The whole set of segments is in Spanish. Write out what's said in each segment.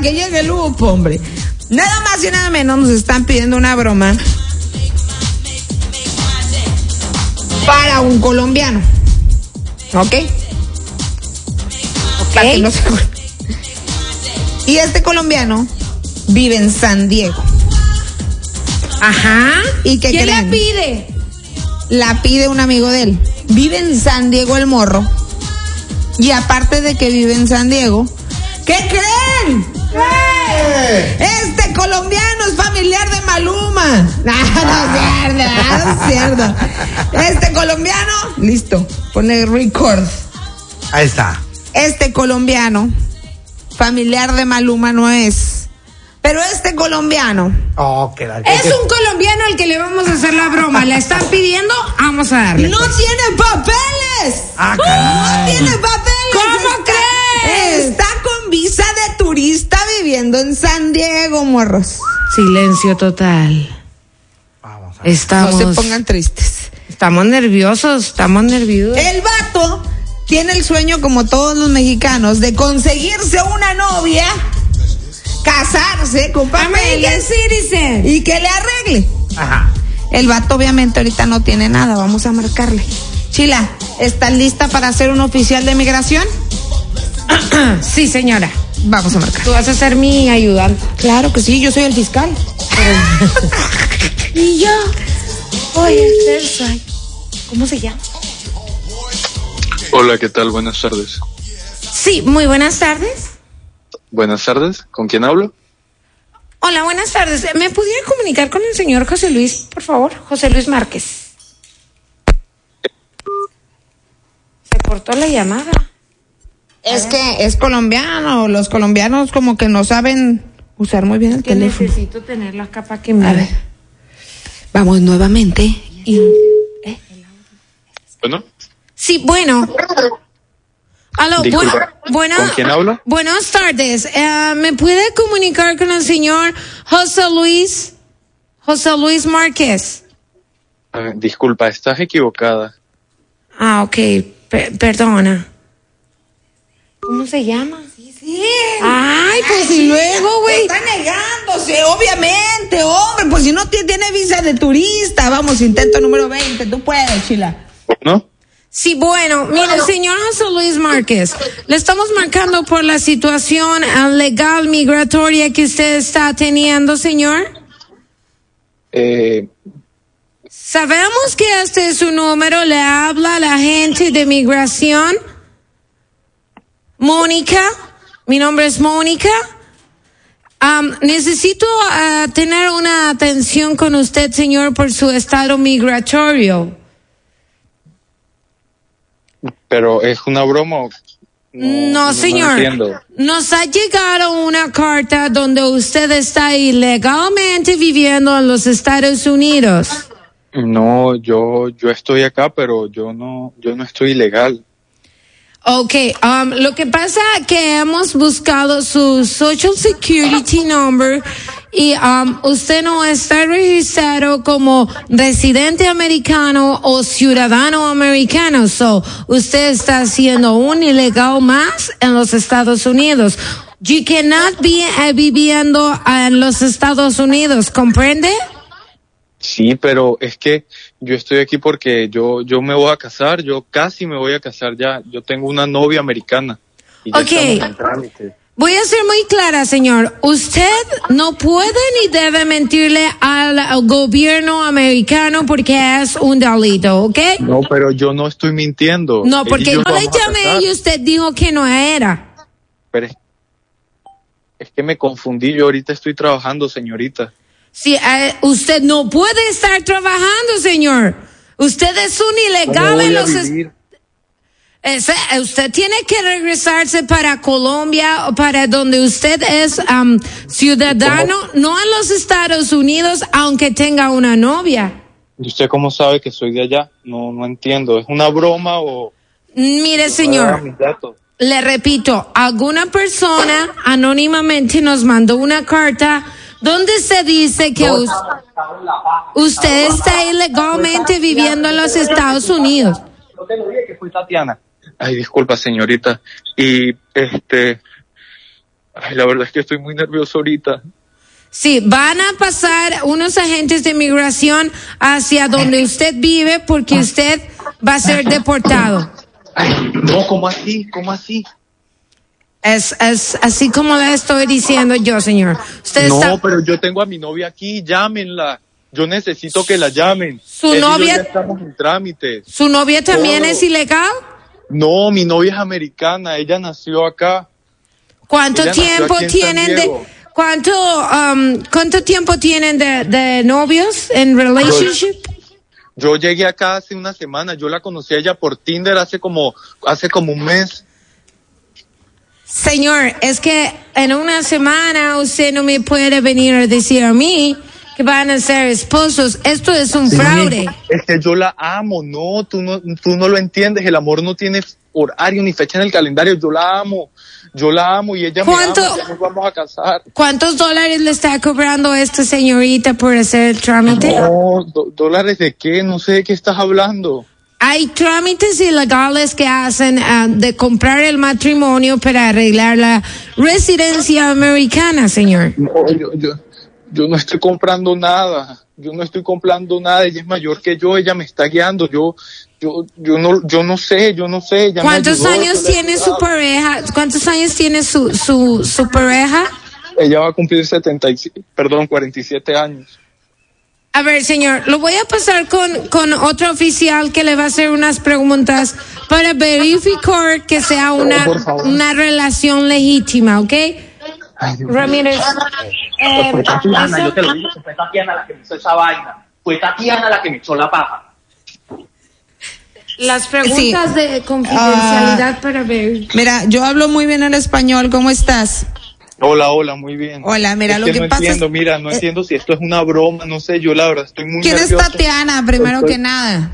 que llegue el lupo, hombre. Nada más y nada menos nos están pidiendo una broma para un colombiano. ¿Ok? Para que no se acuerde. Y este colombiano vive en San Diego. Ajá. ¿Y qué ¿Quién la pide? La pide un amigo de él. Vive en San Diego el morro. Y aparte de que vive en San Diego, ¿qué creen? Este colombiano es familiar de Maluma. No, no es cierto, no es cierto. Este colombiano, listo, pone record. Ahí está. Este colombiano, familiar de Maluma no es. Pero este colombiano Oh, que la- Es un colombiano al que le vamos a hacer la broma. ¿Le están pidiendo? Vamos a darle. no pues. tiene papeles. Ah, No tiene papeles. ¿Cómo Está- crees? Está con visa de turista viviendo en San Diego, morros. Silencio total. Vamos a ver. Estamos, No se pongan tristes. estamos nerviosos, estamos nerviosos. El vato tiene el sueño, como todos los mexicanos, de conseguirse una novia, casarse con American papeles Citizen. y que le arregle. Ajá. El vato obviamente ahorita no tiene nada, vamos a marcarle. Chila, ¿estás lista para ser un oficial de migración? Sí, señora. Vamos a marcar. Tú vas a ser mi ayudante. Claro que sí, yo soy el fiscal. Y yo voy a ser su- ¿Cómo se llama? Hola, ¿qué tal? Buenas tardes. Sí, muy buenas tardes. Buenas tardes, ¿con quién hablo? Hola, buenas tardes. ¿Me pudiera comunicar con el señor José Luis, por favor? José Luis Márquez. Se cortó la llamada. Es que es colombiano, los colombianos como que no saben usar muy bien el Que teléfono. necesito tenerlo acá para que me A ver. Vamos nuevamente. Y- ¿eh? Bueno, Sí, bueno. Aló, Disculpa, bu- bueno, ¿con quién hablo? Buenas tardes. Eh, ¿Me puede comunicar con el señor José Luis? José Luis Márquez. eh, disculpa, estás equivocada. Ah, ok. Pe- perdona. ¿Cómo se llama? Sí. Ay, pues y luego, güey. Está negándose, obviamente, hombre. Pues si no ti- tiene visa de turista, vamos, intento número 20. Tú puedes, Chila. ¿No? Sí, bueno, mire, señor José Luis Márquez, le estamos marcando por la situación legal migratoria que usted está teniendo, señor. Eh, Sabemos que este es su número, le habla a la gente de migración. Mónica, mi nombre es Mónica. Necesito ah, tener una atención con usted, señor, por su estado migratorio. pero es una broma. No, señor. Nos ha llegado una carta donde usted está ilegalmente viviendo en los Estados Unidos. No, yo, yo estoy acá, pero yo no, yo no estoy ilegal. Ok, um, lo que pasa que hemos buscado su Social Security Number y um, usted no está registrado como residente americano o ciudadano americano. So, usted está siendo un ilegal más en los Estados Unidos. You cannot be eh, viviendo en los Estados Unidos, ¿comprende? Sí, pero es que yo estoy aquí porque yo, yo me voy a casar, yo casi me voy a casar ya. Yo tengo una novia americana. Y ya en. Voy a ser muy clara, señor. Usted no puede ni debe mentirle al, al gobierno americano porque es un delito, ¿ok? No, pero yo no estoy mintiendo. No, porque yo yo le llamé y usted dijo que no era. Pero es, es que me confundí, yo ahorita estoy trabajando, señorita. Sí, eh, usted no puede estar trabajando, señor. Usted es un ¿Cómo ilegal en los... es- vivir? Ese- eh, usted tiene que regresarse para Colombia o para donde usted es am, ciudadano, no en los Estados Unidos, aunque tenga una novia. ¿Y usted cómo sabe que soy de allá? No, no entiendo. ¿Es una broma o...? Mire, señor, le repito, alguna persona anónimamente nos mandó una carta donde se dice que us- usted está ilegalmente viviendo en los Estados Unidos. No te lo dije que fue Tatiana. Ay, disculpa, señorita. Y, este... Ay, la verdad es que estoy muy nervioso ahorita. Sí, van a pasar unos agentes de migración hacia donde usted vive porque usted va a ser deportado. Ay, no, ¿cómo así? ¿Cómo así? Es, es así como le estoy diciendo yo, señor. Usted No, está, pero yo tengo a mi novia aquí, llámenla. Yo necesito que la llamen. ¿Su Él yo novia- estamos en trámites. ¿Su novia también es ilegal? No, mi novia es americana, ella nació acá. ¿Cuánto Ella tiempo tienen de cuánto um, cuánto tiempo tienen de, de novios en relationship? Yo llegué acá hace una semana, yo la conocí a ella por Tinder hace como, hace como un mes. Señor, es que en una semana usted no me puede venir a decir a mí que van a ser esposos. Esto es un fraude. Es que yo la amo, no, tú no, tú no lo entiendes, el amor no tiene horario ni fecha en el calendario, yo la amo, yo la amo y ella ¿Cuánto- me ama, ya nos vamos a casar. ¿Cuántos dólares le está cobrando esta señorita por hacer el trámite? No, dólares de qué, no sé de qué estás hablando. Hay trámites ilegales que hacen ah, de comprar el matrimonio para arreglar la residencia americana, señor. No, yo, yo, yo no estoy comprando nada, yo no estoy comprando nada, ella es mayor que yo, ella me está guiando, yo, yo, yo no, yo no sé, yo no sé. ella ¿Cuántos ayudó, años tiene su pareja? ¿Cuántos años tiene su, su, su pareja? Ella va a cumplir 77, perdón, 47 años. A ver, señor, lo voy a pasar con, con otro oficial que le va a hacer unas preguntas para verificar que sea una, una relación legítima, ¿ok? Ay, Dios mío. Ramírez. eh, Fue Tatiana, ¿listo? yo te lo digo, fue Tatiana la que me hizo esa vaina. Fue Tatiana la que me echó la paja. Las preguntas de confidencialidad para ver. Mira, yo hablo muy bien el español, ¿cómo estás? Hola, hola, muy bien. Hola, mira, Es lo que que no pasa es- entiendo, mira, no eh, entiendo si esto es una broma, no sé, yo la verdad estoy muy ¿Quién es. Tatiana, primero Estoy- que nada?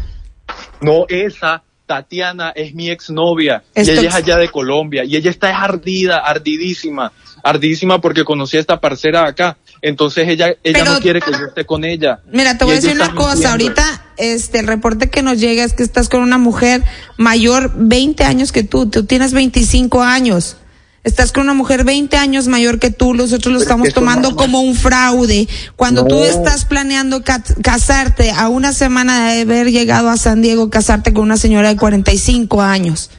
No, esa Tatiana es mi exnovia y ella es allá de Colombia y ella está ardida, ardidísima, ardidísima porque conocí a esta parcera acá. Entonces ella ella Pero- no quiere que yo esté con ella. Mira, te voy a decir una cosa, ahorita este el reporte que nos llega es que estás con una mujer mayor 20 años que tú, tú tienes 25 años. Estás con una mujer 20 años mayor que tú, nosotros lo estamos es tomando no- como un fraude. Cuando tú estás planeando ca- casarte a una semana de haber llegado a San Diego, casarte con una señora de 45 años.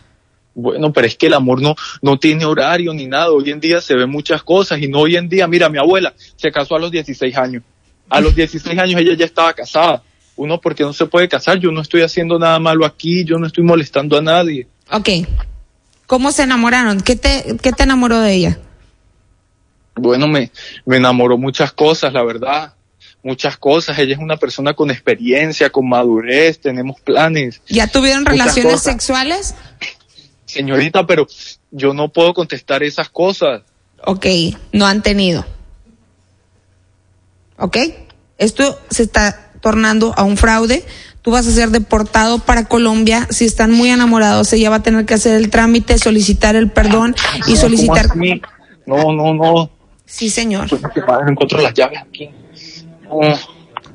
Bueno, pero es que el amor no, no tiene horario ni nada. Hoy en día se ven muchas cosas y no hoy en día. Mira, mi abuela se casó a los 16 años. A los 16 años ella ya estaba casada. Uno porque no se puede casar. Yo no estoy haciendo nada malo aquí. Yo no estoy molestando a nadie. Ok. ¿Cómo se enamoraron? ¿Qué te, qué te enamoró de ella? Bueno, me, me enamoró muchas cosas, la verdad. Muchas cosas. Ella es una persona con experiencia, con madurez. Tenemos planes. ¿Ya tuvieron relaciones cosas. sexuales? Señorita, pero yo no puedo contestar esas cosas. Ok, no han tenido. ¿Ok? Esto se está tornando a un fraude. Tú vas a ser deportado para Colombia. Si están muy enamorados, ella va a tener que hacer el trámite, solicitar el perdón y solicitar. No, no, no. Sí, señor. Pues que padre, encuentro las llaves aquí. No.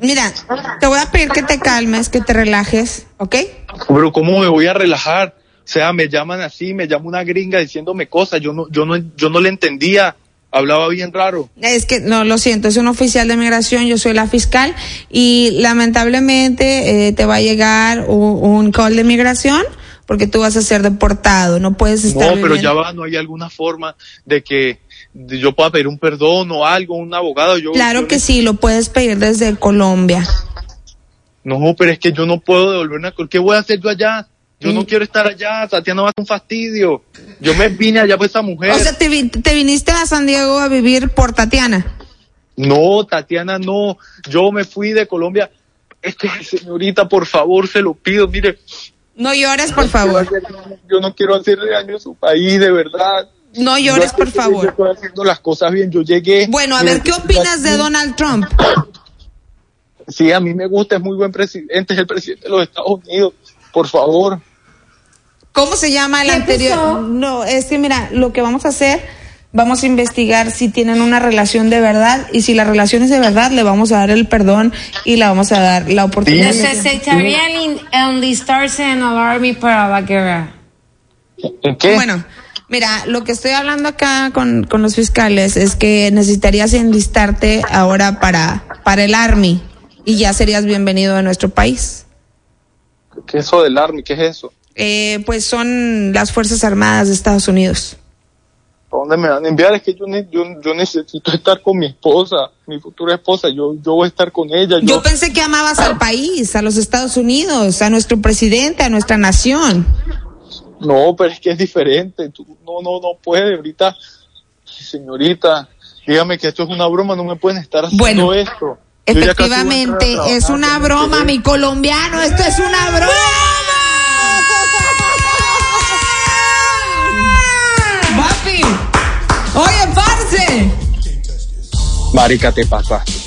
Mira, te voy a pedir que te calmes, que te relajes, ¿ok? Pero ¿cómo me voy a relajar? O sea, me llaman así, me llama una gringa diciéndome cosas, yo no, yo no, yo no le entendía, hablaba bien raro. Es que, no, lo siento, es un oficial de migración, yo soy la fiscal y lamentablemente eh, te va a llegar un, un call de migración porque tú vas a ser deportado, no puedes No, estar pero viviendo- ya va, no hay alguna forma de que yo pueda pedir un perdón o algo, un abogado. Yo, Claro yo que sí, lo puedes pedir desde Colombia. No, pero es que yo no puedo devolverme ¿Qué voy a hacer yo allá? Yo no quiero estar allá, Tatiana va a un fastidio. Yo me vine allá por esa mujer. O sea, te, vi- te viniste a San Diego a vivir por Tatiana. No, Tatiana, no. Yo me fui de Colombia. Es que, señorita, por favor, se lo pido. Mire, No llores, por favor. yo no quiero hacerle daño a su país, de verdad. No llores, por que Yo favor. estoy haciendo las cosas bien. Yo llegué. Bueno, a ver, ¿qué opinas de Donald Trump? Sí, a mí me gusta, es muy buen presidente, es el presidente de los Estados Unidos. Por favor. ¿Cómo se llama el ¿Qué anterior? pasó? No, es que mira, lo que vamos a hacer, vamos a investigar si tienen una relación de verdad y si la relación es de verdad, le vamos a dar el perdón y le vamos a dar la oportunidad. Sí. Necesitarían en- enlistarse en el army para la guerra. ¿En qué? Bueno, Mira, lo que estoy hablando acá con, con los fiscales es que necesitarías enlistarte ahora para, para el Army y ya serías bienvenido a nuestro país. ¿Qué es eso del Army? ¿Qué es eso? Eh, pues son las Fuerzas Armadas de Estados Unidos. ¿A dónde me van a enviar? Es que yo, ne- yo, yo necesito estar con mi esposa, mi futura esposa. Yo, yo voy a estar con ella. Yo, Yo pensé que amabas al país, a los Estados Unidos, a nuestro presidente, a nuestra nación. No, pero es que es diferente. Tú, no, no, no puede. Ahorita, señorita, dígame que esto es una broma. No me pueden estar haciendo Bueno, esto. Efectivamente, es una broma, mi colombiano, esto es una broma. Papi, oye, parce. Marica, te pasaste.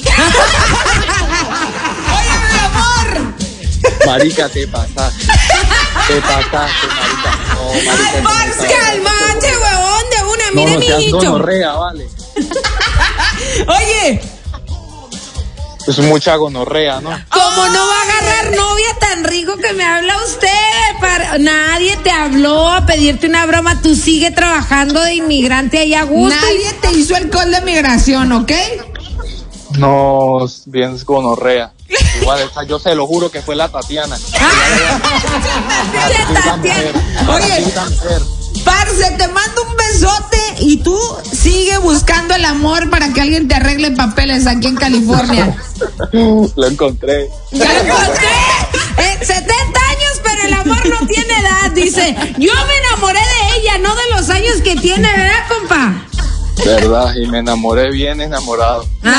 Oye, mi amor. Marica, te pasaste. Te pasaste, marica. No, marica. Ay, no parce, Calmate, huevón, de una. No, Mire, no seas mijito. gonorrea, vale. Oye, Es mucha gonorrea, ¿no? ¿Cómo no va a agarrar novia tan rico que me habla usted? Par- Nadie te habló a pedirte una broma. Tú sigue trabajando de inmigrante ahí a gusto. nadie te hizo el call de migración, ¿ok? No, bien es gonorrea. Igual, esa, yo se lo juro que fue la Tatiana. Tatiana. Oye. Parce, te mando un besote y tú sigue buscando el amor para que alguien te arregle papeles aquí en California. Lo encontré. ¡Ya lo encontré! Eh, 70 años, pero el amor no tiene edad. Dice, yo me enamoré de ella, no de los años que tiene, ¿verdad, compa? ¿Verdad? Y me enamoré bien enamorado. Bueno,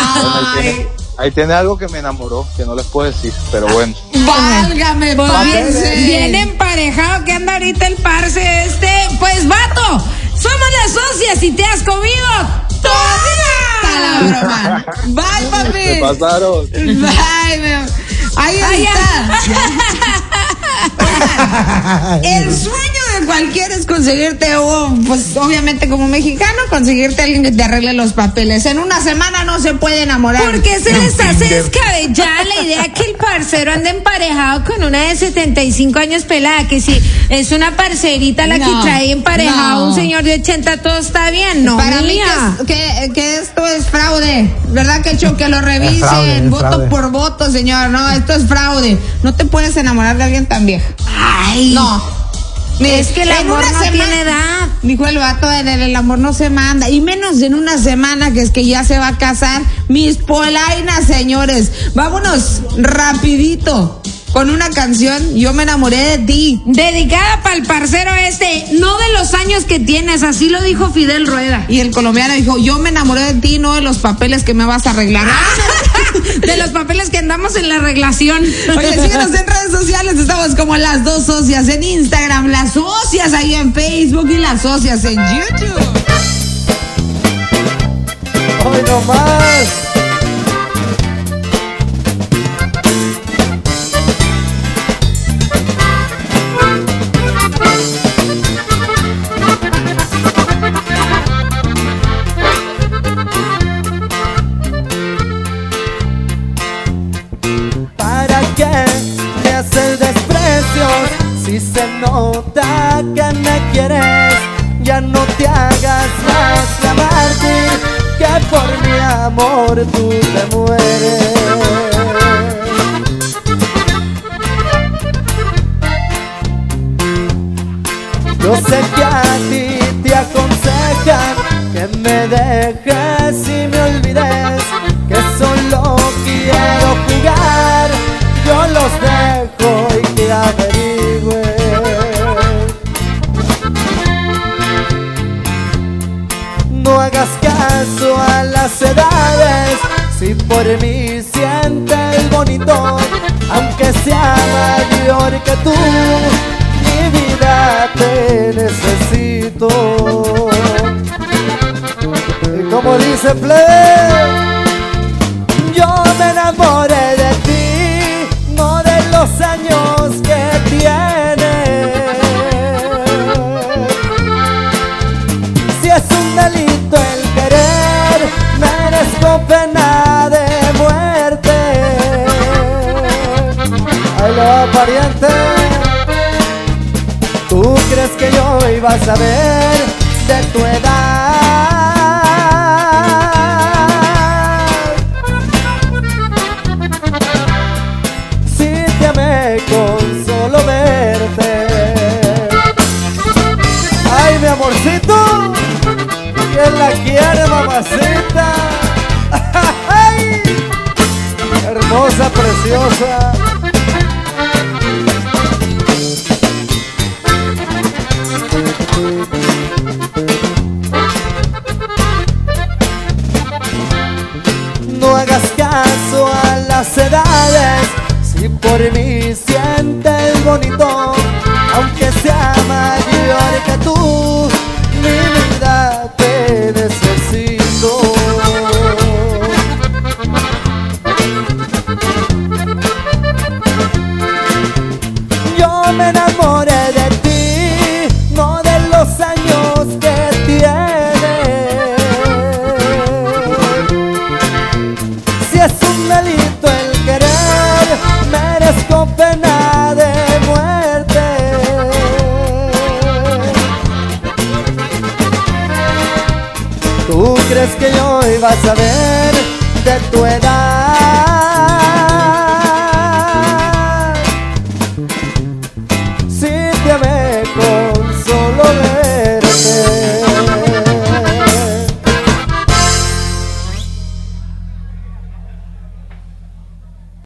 ahí, tiene, algo que me enamoró, que no les puedo decir, pero bueno. Válgame, Pues bien, parce. bien emparejado que anda ahorita el parce este. Pues, vato, somos las socias y te has comido Toda la broma. Bye, papi. ¿Qué pasaron? Bye, mi amor. Ahí está. El sueño cualquiera es conseguirte, oh, pues obviamente como mexicano, conseguirte a alguien que te arregle los papeles. En una semana no se puede enamorar. ¿Por qué se les hace descabellada la idea que el parcero anda emparejado con una de 75 años pelada? Que si es una parcerita la No, que trae emparejado no. un señor de 80, todo está bien. No, Para mí que, que, que esto es fraude, ¿verdad que Que lo revisen, fraude, es voto fraude. por voto, señor. No, esto es fraude. No te puedes enamorar de alguien tan vieja. Ay, No. Es que el amor no tiene edad. Dijo el vato, en el, el amor no se manda. Y menos en una semana que es que ya se va a casar. Mis polainas, señores. Vámonos rapidito con una canción. Yo me enamoré de ti. Dedicada para el parcero este, no de los años que tienes, así lo dijo Fidel Rueda. Y el colombiano dijo, yo me enamoré de ti, no de los papeles que me vas a arreglar. De los papeles que andamos en la reglación. Oye, síguenos en redes sociales, estamos como las dos socias en Instagram, las socias ahí en Facebook y las socias en YouTube. Hoy no más. Que a ti te aconsejan que me dejes y me olvides, que solo quiero jugar. Yo los dejo y que averigües. No hagas caso a las edades, si por mí sientes bonito, aunque sea mayor que tú, yo me enamoré de ti, no de los años que tienes. Si es un delito el querer, merezco pena de muerte. Ahí lo pariente. ¿Tú crees que yo iba a saber Hagas caso a las edades, si por mí sientes bonito, aunque sea mayor que tú, mi delito el querer, merezco pena de muerte. ¿Tú crees que yo iba a saber de tu edad?